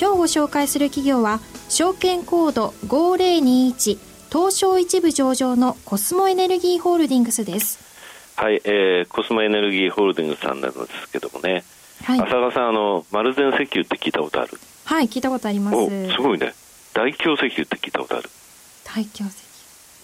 今日ご紹介する企業は証券コード5021東証一部上場のコスモエネルギーホールディングスです。はい、えー、コスモエネルギーホールディングスさんなんですけどもね、はい、浅川さんあの丸善石油って聞いたことある？はい聞いたことあります。すごいね。大京石油って聞いたことある。大京石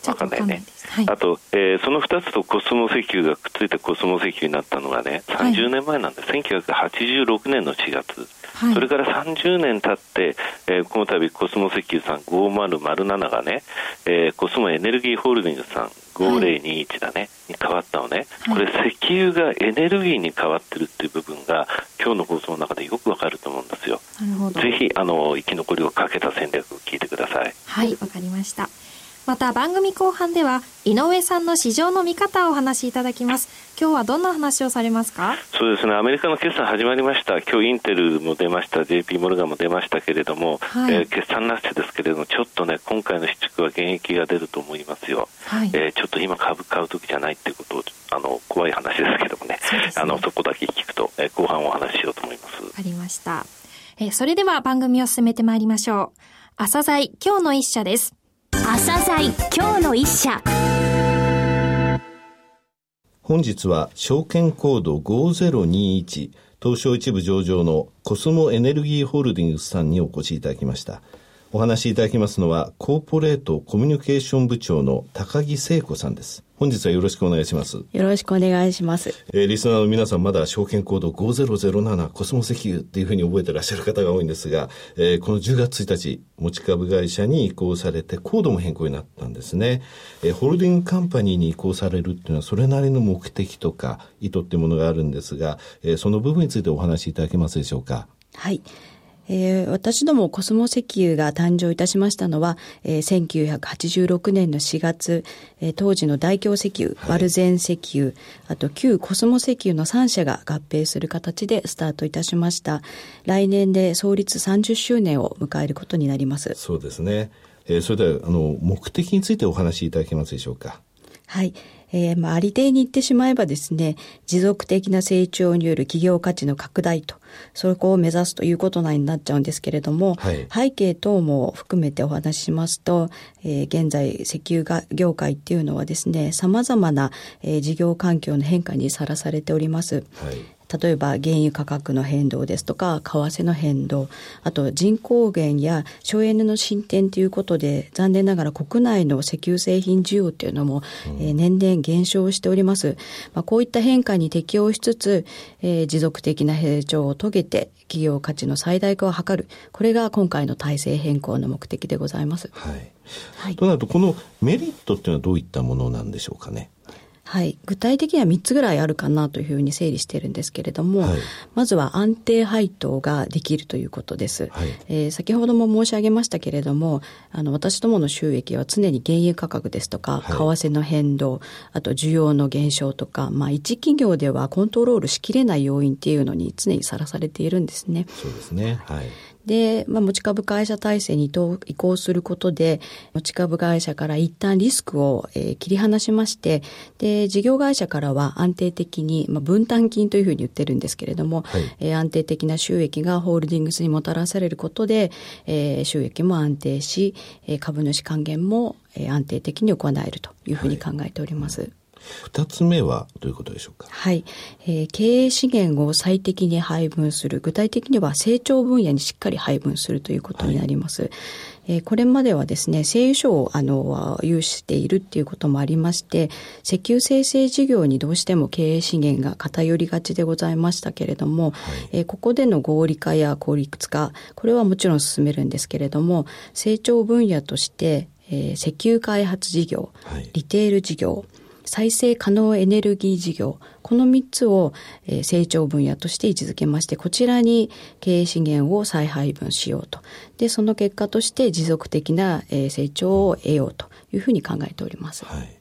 分かんないね、はい、あと、えー、その2つとコスモ石油がくっついてコスモ石油になったのがね30年前なんで、はい、1986年の4月、はい、それから30年経って、えー、この度コスモ石油さん5007がね、えー、コスモエネルギーホールディングスさん5021だね、に変わったのね、これ石油がエネルギーに変わってるっていう部分が今日の放送の中でよくわかると思うんですよ。ぜひあの生き残りをかけた戦略を聞いてください。はいわかりましたまた番組後半では井上さんの市場の見方をお話しいただきます。今日はどんな話をされますか？そうですね。アメリカの決算始まりました。今日インテルも出ました。JP モルガンも出ましたけれども、はい、えー、決算ラッシュですけれどもちょっとね今回の市地は減益が出ると思いますよ、はい、えー、ちょっと今株買う時じゃないっていうことをあの怖い話ですけどもね、ね、あのそこだけ聞くと、えー、後半お話ししようと思います。ありました、えー、それでは番組を進めてまいりましょう。朝鮮今日の一社です朝鮮今日の一社。本日は証券コード5021東証一部上場のコスモエネルギーホールディングスさんにお越しいただきました。お話しいただきますのはコーポレートコミュニケーション部長の高木聖子さんです本日はよろしくお願いします。よろしくお願いします。えー、リスナーの皆さんまだ証券コード5007コスモ石油っていうふうに覚えてらっしゃる方が多いんですが、えー、この10月1日、持ち株会社に移行されてコードも変更になったんですね。えー、ホールディングカンパニーに移行されるっていうのはそれなりの目的とか意図っていうものがあるんですが、えー、その部分についてお話しいただけますでしょうか？はい。えー、私どもコスモ石油が誕生いたしましたのは、えー、1986年の4月、えー、当時の大京石油、ワルゼン石油、あと旧コスモ石油の3社が合併する形でスタートいたしました。来年で創立30周年を迎えることになります。そうですね。えー、それでは、あの、目的についてお話しいただけますでしょうか？はい。えー、まあ、ありていに言ってしまえばですね、持続的な成長による企業価値の拡大と、そこを目指すということになっちゃうんですけれども、はい、背景等も含めてお話ししますと、えー、現在石油業界っていうのはですね、様々な、えー、事業環境の変化にさらされております。はい例えば原油価格の変動ですとか為替の変動あと人口減や省エネの進展ということで残念ながら国内の石油製品需要っていうのも、うん、えー、年々減少しております、まあ、こういった変化に適応しつつ、えー、持続的な成長を遂げて企業価値の最大化を図る。これが今回の体制変更の目的でございます。はい、はい、となるとこのメリットっていうのはどういったものなんでしょうかね？はい、具体的には3つぐらいあるかなというふうに整理しているんですけれども、はい、まずは安定配当ができるということです、はい、えー、先ほども申し上げましたけれどもあの私どもの収益は常に原油価格ですとか、為替の変動あと需要の減少とか、まあ、一企業ではコントロールしきれない要因っていうのに常にさらされているんですね。そうですね、はいで、まあ、持ち株会社体制に移行することで、持ち株会社から一旦リスクを、えー、切り離しまして、で、事業会社からは安定的に、まあ、分担金というふうに言ってるんですけれども、はい、えー、安定的な収益がホールディングスにもたらされることで、えー、収益も安定し、えー、株主還元も、えー、安定的に行えるというふうに考えております。はい二つ目はどういうことでしょうか？はい、えー、経営資源を最適に配分する具体的には成長分野にしっかり配分するということになります、はい、えー、これまではですね製油所をあの有しているっていうこともありまして石油生成事業にどうしても経営資源が偏りがちでございましたけれども、はい、えー、ここでの合理化や効率化これはもちろん進めるんですけれども成長分野として、えー、石油開発事業、リテール事業再生可能エネルギー事業、この3つを、えー、成長分野として位置づけまして、こちらに経営資源を再配分しようと。で、その結果として持続的な、えー、成長を得ようというふうに考えております。はい。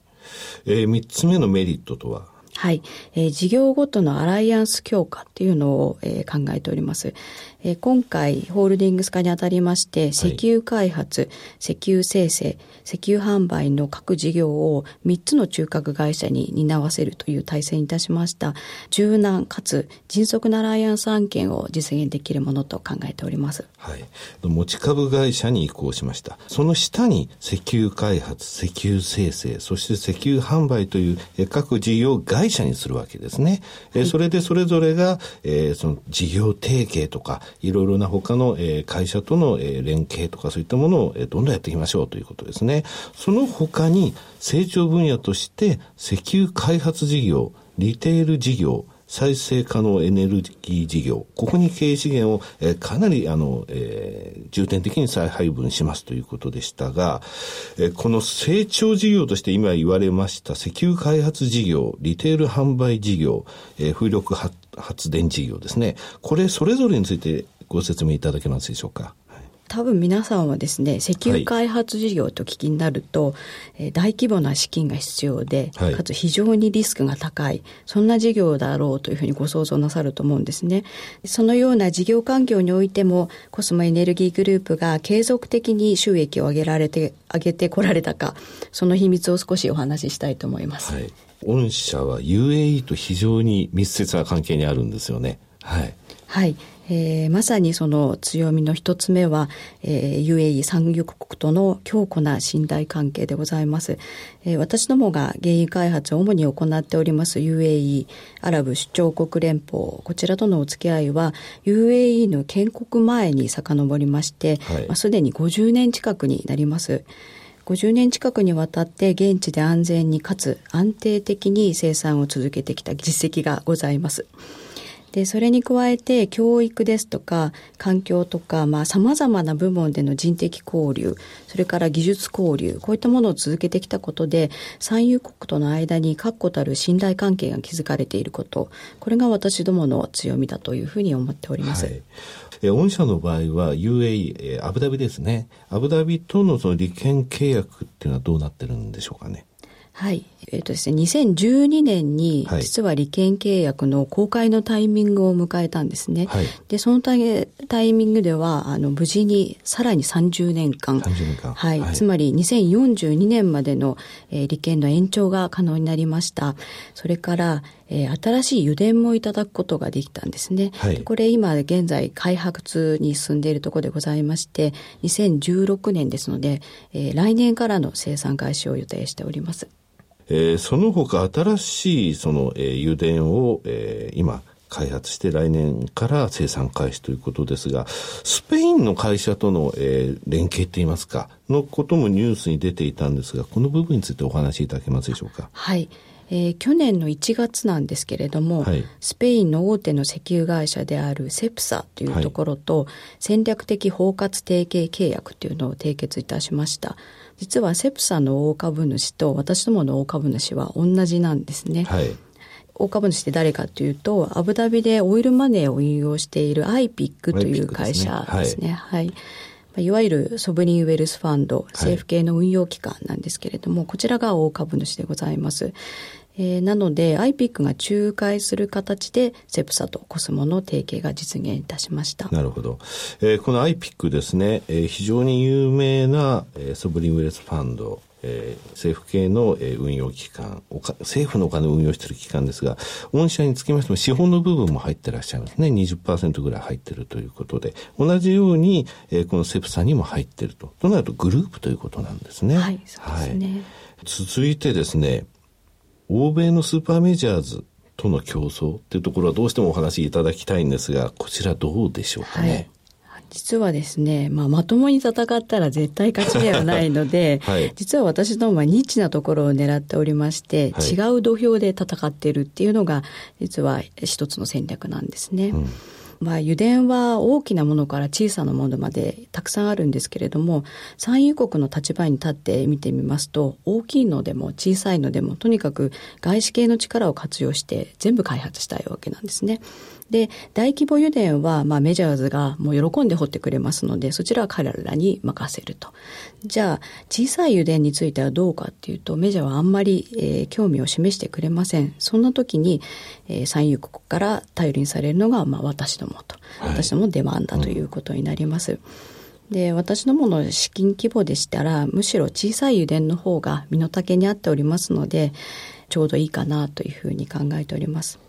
えー、3つ目のメリットとは？はい、えー、事業ごとのアライアンス強化っていうのを、えー、考えております。えー、今回ホールディングス化にあたりまして石油開発、はい、石油生成石油販売の各事業を3つの中核会社に担わせるという体制にいたしました。柔軟かつ迅速なライアンス案件を実現できるものと考えております。はい、持ち株会社に移行しました。その下に石油開発石油生成そして石油販売という各事業会社にするわけですね、はい、それでそれぞれが、えー、その事業提携とかいろいろな他の、えー、会社との、えー、連携とかそういったものを、えー、どんどんやっていきましょうということですね。その他に成長分野として石油開発事業、リテール事業、再生可能エネルギー事業、ここに経営資源を、えー、かなりあの、えー、重点的に再配分しますということでしたが、えー、この成長事業として今言われました石油開発事業、リテール販売事業、えー、風力発電事業ですね。これそれぞれについてご説明いただけますでしょうか？多分皆さんはですね石油開発事業と聞きになると、はい、え大規模な資金が必要で、はい、かつ非常にリスクが高いそんな事業だろうというふうにご想像なさると思うんですね。そのような事業環境においてもコスモエネルギーグループが継続的に収益を上げられて上げてこられたかその秘密を少しお話ししたいと思います、はい、御社は UAE と非常に密接な関係にあるんですよね。はい、はい。えー、まさにその強みの一つ目は、えー、UAE 産油国との強固な信頼関係でございます。えー、私どもが原油開発を主に行っております UAE アラブ首長国連邦。こちらとのお付き合いは UAE の建国前に遡りまして、はい、まあ、すでに50年近くになります。50年近くにわたって現地で安全にかつ安定的に生産を続けてきた実績がございます。で、それに加えて教育ですとか環境とか、まあ様々な部門での人的交流、それから技術交流、こういったものを続けてきたことで、産油国との間に確固たる信頼関係が築かれていること、これが私どもの強みだというふうに思っております。はいえ御社の場合は UAE、えアブダビですね。アブダビとのその利権契約っていうのはどうなってるんでしょうかね。はい。えっ、ー、とですね、2012年に、実は利権契約の公開のタイミングを迎えたんですね。はい、で、そのタイミングでは、あの、無事にさらに30年間。30年間。はい。はい、つまり、2042年までの、えー、利権の延長が可能になりました。それから、えー、新しい油田もいただくことができたんですね。はい、これ今現在開発に進んでいるところでございまして、2016年ですので、えー、来年からの生産開始を予定しております。えー、その他新しいその、えー、油田を、えー、今開発して来年から生産開始ということですが、スペインの会社との、えー、連携って言いますか、のこともニュースに出ていたんですが、この部分についてお話しいただけますでしょうか？はい。えー、去年の1月なんですけれども、はい、スペインの大手の石油会社であるセプサというところと、戦略的包括提携契約というのを締結いたしました。実はセプサの大株主と私どもの大株主は同じなんですね。はい、大株主って誰かというと、アブダビでオイルマネーを運用しているアイピックという会社ですね。はい、はいいわゆるソブリンウェルスファンド、政府系の運用機関なんですけれども、はい、こちらが大株主でございます。えー、なので IPIC が仲介する形でセプサとコスモの提携が実現いたしましたなるほど、えー、この IPIC ですね、えー、非常に有名な、えー、ソブリンウェルスファンドえー、政府系の、えー、運用機関政府のお金を運用している機関ですが、御社につきましても資本の部分も入ってらっしゃいますね。20%ぐらい入ってるということで、同じように、えー、このセプサにも入ってると。となるとグループということなんですね。はい、そうですね。はい、続いてですね、欧米のスーパーメジャーズとの競争っていうところはどうしてもお話しいただきたいんですが、こちらどうでしょうかね？はい実はですね、まあ、まともに戦ったら絶対勝ちではないので、はい、実は私どもはニッチなところを狙っておりまして、はい、違う土俵で戦っているっていうのが、実は一つの戦略なんですね。うんまあ、油田は大きなものから小さなものまでたくさんあるんですけれども、産油国の立場に立って見てみますと、大きいのでも小さいのでも、とにかく外資系の力を活用して全部開発したいわけなんですね。で、大規模油田は、まあ、メジャーズがもう喜んで掘ってくれますので、そちらは彼らに任せると。じゃあ、小さい油田についてはどうかっていうと、メジャーはあんまり、えー、興味を示してくれません。そんな時に、えー、産油国から頼りにされるのが、まあ、私どもと。私ども出番だということになります。うんで、私どもの資金規模でしたら、むしろ小さい油田の方が身の丈に合っておりますので、ちょうどいいかなというふうに考えております。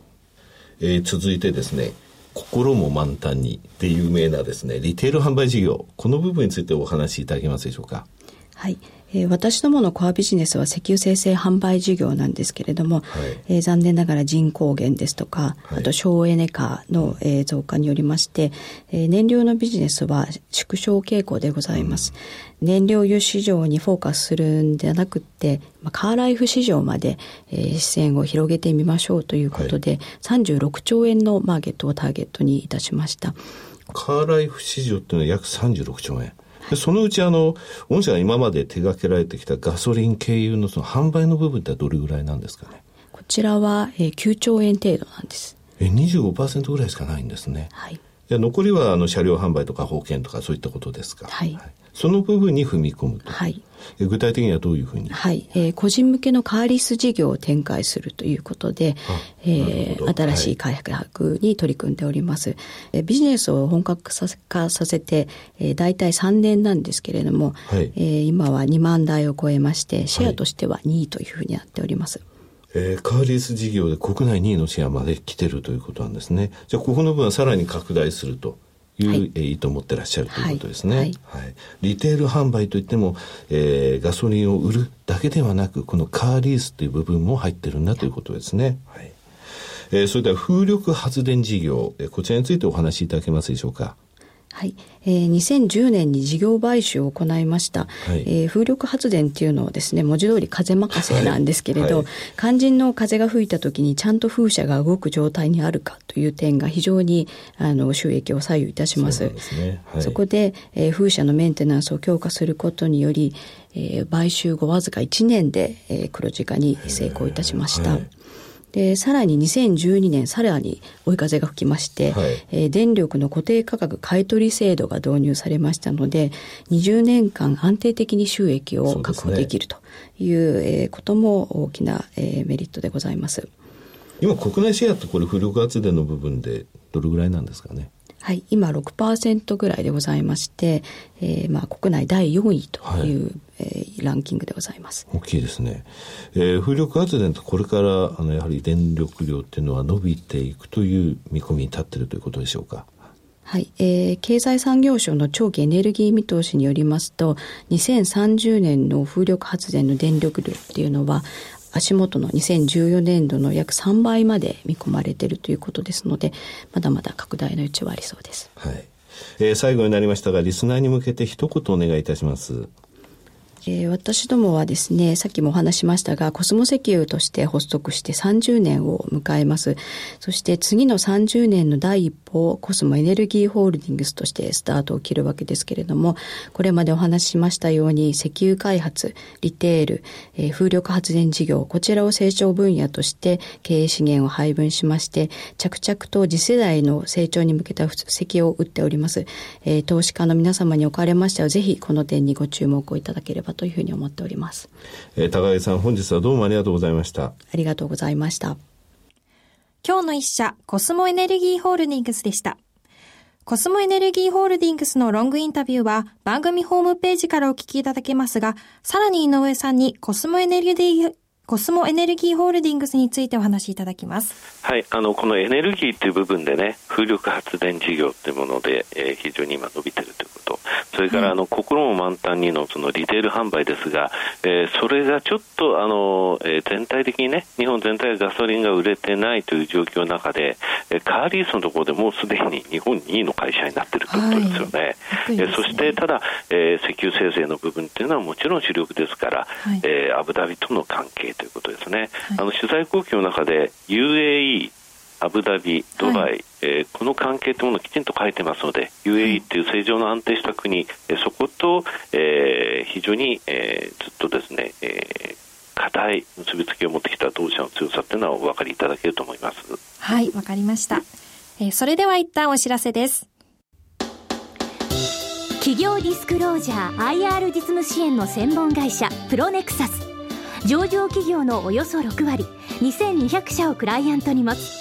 えー、続いてですね心も満タンにで有名なですねリテール販売事業。この部分についてお話しいただけますでしょうか？はい。えー、私どものコアビジネスは石油生成販売事業なんですけれども、はい、えー、残念ながら人口減ですとか、はい、あと省エネ化の、えー、増加によりまして、えー、燃料のビジネスは縮小傾向でございます。うん、燃料油市場にフォーカスするんではなくて、まあ、カーライフ市場まで、えー、視線を広げてみましょうということで、はい、36兆円のマーケットをターゲットにいたしました。カーライフ市場っていうのは約36兆円。でそのうちあの御社が今まで手掛けられてきたガソリン経由のその販売の部分ってどれぐらいなんですかね？こちらは、えー、9兆円程度なんです。え25%ぐらいしかないんですね。はいで残りはあの車両販売とか保険とかそういったことですか、はい、はい、その部分に踏み込むと、はい、具体的にはどういうふうに？はい、えー、個人向けのカーリス事業を展開するということで、えー、新しい開発に取り組んでおります、はい、ビジネスを本格化させて、えー、大体3年なんですけれども、はい、えー、今は2万台を超えましてシェアとしては2位というふうになっております、えー、カーリース事業で国内2位のシェアまで来てるということなんですね。じゃあ、ここの分はさらに拡大するという、はい、え意図を持ってらっしゃるということですね。はい、はい、リテール販売といっても、えー、ガソリンを売るだけではなく、このカーリースという部分も入ってるんだということですね。はい。えー、それでは風力発電事業、えー、こちらについてお話しいただけますでしょうか。はい、えー、2010年に事業買収を行いました、はい、えー、風力発電っていうのはですね文字通り風任せなんですけれど、はい、肝心の風が吹いた時にちゃんと風車が動く状態にあるかという点が非常にあの収益を左右いたします。そ、ね。はい、そこで、えー、風車のメンテナンスを強化することにより、えー、買収後わずか1年で、えー、黒字化に成功いたしました。で、さらに2012年、さらに追い風が吹きまして、はい、えー、電力の固定価格買取制度が導入されましたので、20年間安定的に収益を確保できるという、ねえー、ことも大きな、えー、メリットでございます。今、国内シェアとこれ、風力発電の部分でどれぐらいなんですかね？はい、今6%ぐらいでございまして、えー、まあ国内第4位という、はい、えー、ランキングでございます。大きいですね。えー、風力発電とこれからあのやはり電力量っていうのは伸びていくという見込みに立っているということでしょうか？はい、えー、経済産業省の長期エネルギー見通しによりますと、2030年の風力発電の電力量っていうのは、足元の2014年度の約3倍まで見込まれているということですので、まだまだ拡大の余地はありそうです。はい。えー、最後になりましたが、リスナーに向けて一言お願いいたします。えー、私どもはですね、さっきもお話しましたが、コスモ石油として発足して30年を迎えます。そして次の30年の第一歩をコスモエネルギーホールディングスとしてスタートを切るわけですけれども、これまでお話ししましたように、石油開発、リテール、えー、風力発電事業、こちらを成長分野として経営資源を配分しまして、着々と次世代の成長に向けた布石を打っております。えー、投資家の皆様におかれましては、ぜひこの点にご注目をいただければというふうに思っております。えー、高木さん、本日はどうもありがとうございました。ありがとうございました。今日の一社、コスモエネルギーホールディングスでした。コスモエネルギーホールディングスのロングインタビューは番組ホームページからお聞きいただけますが、さらに井上さんにコスモエネルギーコスモエネルギーホールディングスについてお話しいただきます。はい、あのこのエネルギーという部分でね、風力発電事業というもので、えー、非常に今伸びているということ、それからあの、心も満タンにのそのリテール販売ですが、えー、それがちょっとあの、えー、全体的にね、日本全体がガソリンが売れてないという状況の中で、えー、カーリースのところでもうすでに日本2位の会社になっているということですよね。はい、えー、そしてただ、えー、石油生成の部分というのはもちろん主力ですから、はい、えー、アブダビとの関係ということですね。はい、あの取材後期の中で UAE アブダビ、ドバイ、はい、えー、この関係というものをきちんと書いてますので UAE とい。う正常の安定した国、えそこと、えー、非常に、えー、ずっとですね、えー、固い結びつきを持ってきた同社の強さというのはお分かりいただけると思います。はいわかりました、えー、それでは一旦お知らせです。企業ディスクロージャー IR 実務支援の専門会社プロネクサス。上場企業のおよそ6割2200社をクライアントに持つ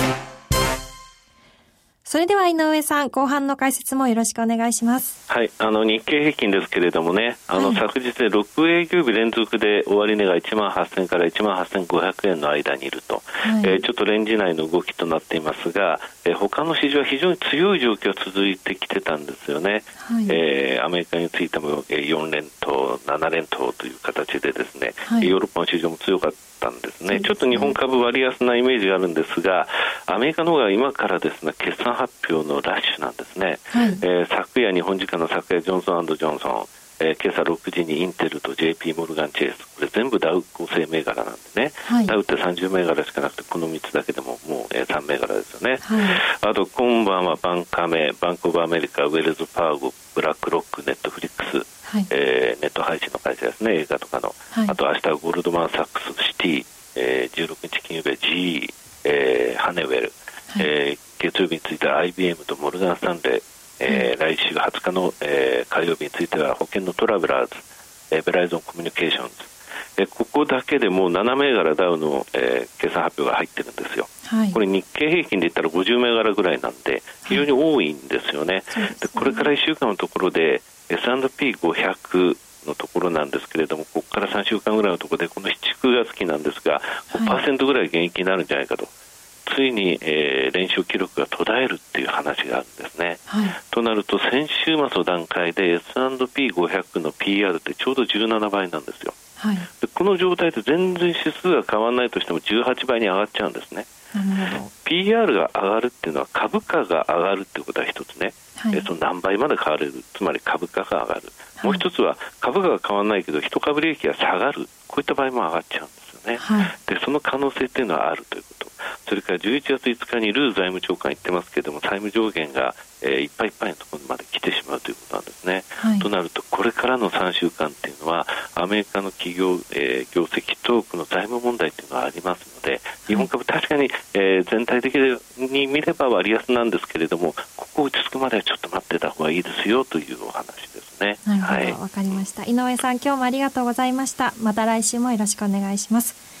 それでは井上さん、後半の解説もよろしくお願いします。はい、あの日経平均ですけれどもね、あの、はい、昨日で6営業日連続で終値が1万8000から1万8500円の間にいると、はい、えー、ちょっとレンジ内の動きとなっていますが、えー、他の市場は非常に強い状況が続いてきてたんですよね。はい、えー、アメリカについても4連投、7連投という形でですね、はい、ヨーロッパの市場も強かったったんですね、ね、ちょっと日本株割安なイメージがあるんですが、アメリカの方が今からですね決算発表のラッシュなんですね、はい、えー、昨夜、日本時間の昨夜、ジョンソンジョンソン、えー、今朝6時にインテルと JP モルガン・チェイス、これ全部ダウ構成銘柄なんでね、はい、ダウって30銘柄しかなくて、この3つだけでももう、えー、3銘柄ですよね、はい、あと今晩はバンカメ、バンクオブアメリカ、ウェルズ・ファーゴ、ブラックロック、ネットフリックス、はい、えー、ネット配信の会社ですね、映画とかの、はい、あと明日はゴールドマン・サックス、シティ、えー、16日金曜日は GE、えー、ハネウェル、はい、えー、月曜日については IBM とモルガン・スタンレー、えー、来週20日の、えー、火曜日については保険のトラベラーズ、えー、ベライゾンコミュニケーションズ、えー、ここだけでもう7銘柄ダウの、えー、決算発表が入ってるんですよ。はい、これ日経平均で言ったら50銘柄ぐらいなんで非常に多いんですよね。はい、で、これから1週間のところで S&P500 のところなんですけれども、ここから3週間ぐらいのところで、この7、9月期なんですが、5%ぐらい減益になるんじゃないかと。ついに、えー、連勝記録が途絶えるっていう話があるんですね。はい、となると、先週末の段階で S&P500 の PR ってちょうど17倍なんですよ。はい、でこの状態で全然指数が変わらないとしても18倍に上がっちゃうんですね。PR が上がるっていうのは株価が上がるっていうことは一つね、はい、その何倍まで変われる？つまり株価が上がる、はい、もう一つは株価が変わらないけど一株利益が下がる。こういった場合も上がっちゃうんですよね、はい、でその可能性っていうのはあるということそれから11月5日にルー財務長官言ってますけれども債務上限が、えー、いっぱいいっぱいのところまで来てしまうということなんですね、となるとこれからの3週間っていうのはアメリカの企業、えー、業績トークの財務問題っていうのはありますので日本株確かに、えー、全体的に見れば割安なんですけれどもここ落ち着くまではちょっと待ってた方がいいですよというお話ですね。なるほど、はい、わかりました。井上さん、今日もありがとうございました。また来週もよろしくお願いします。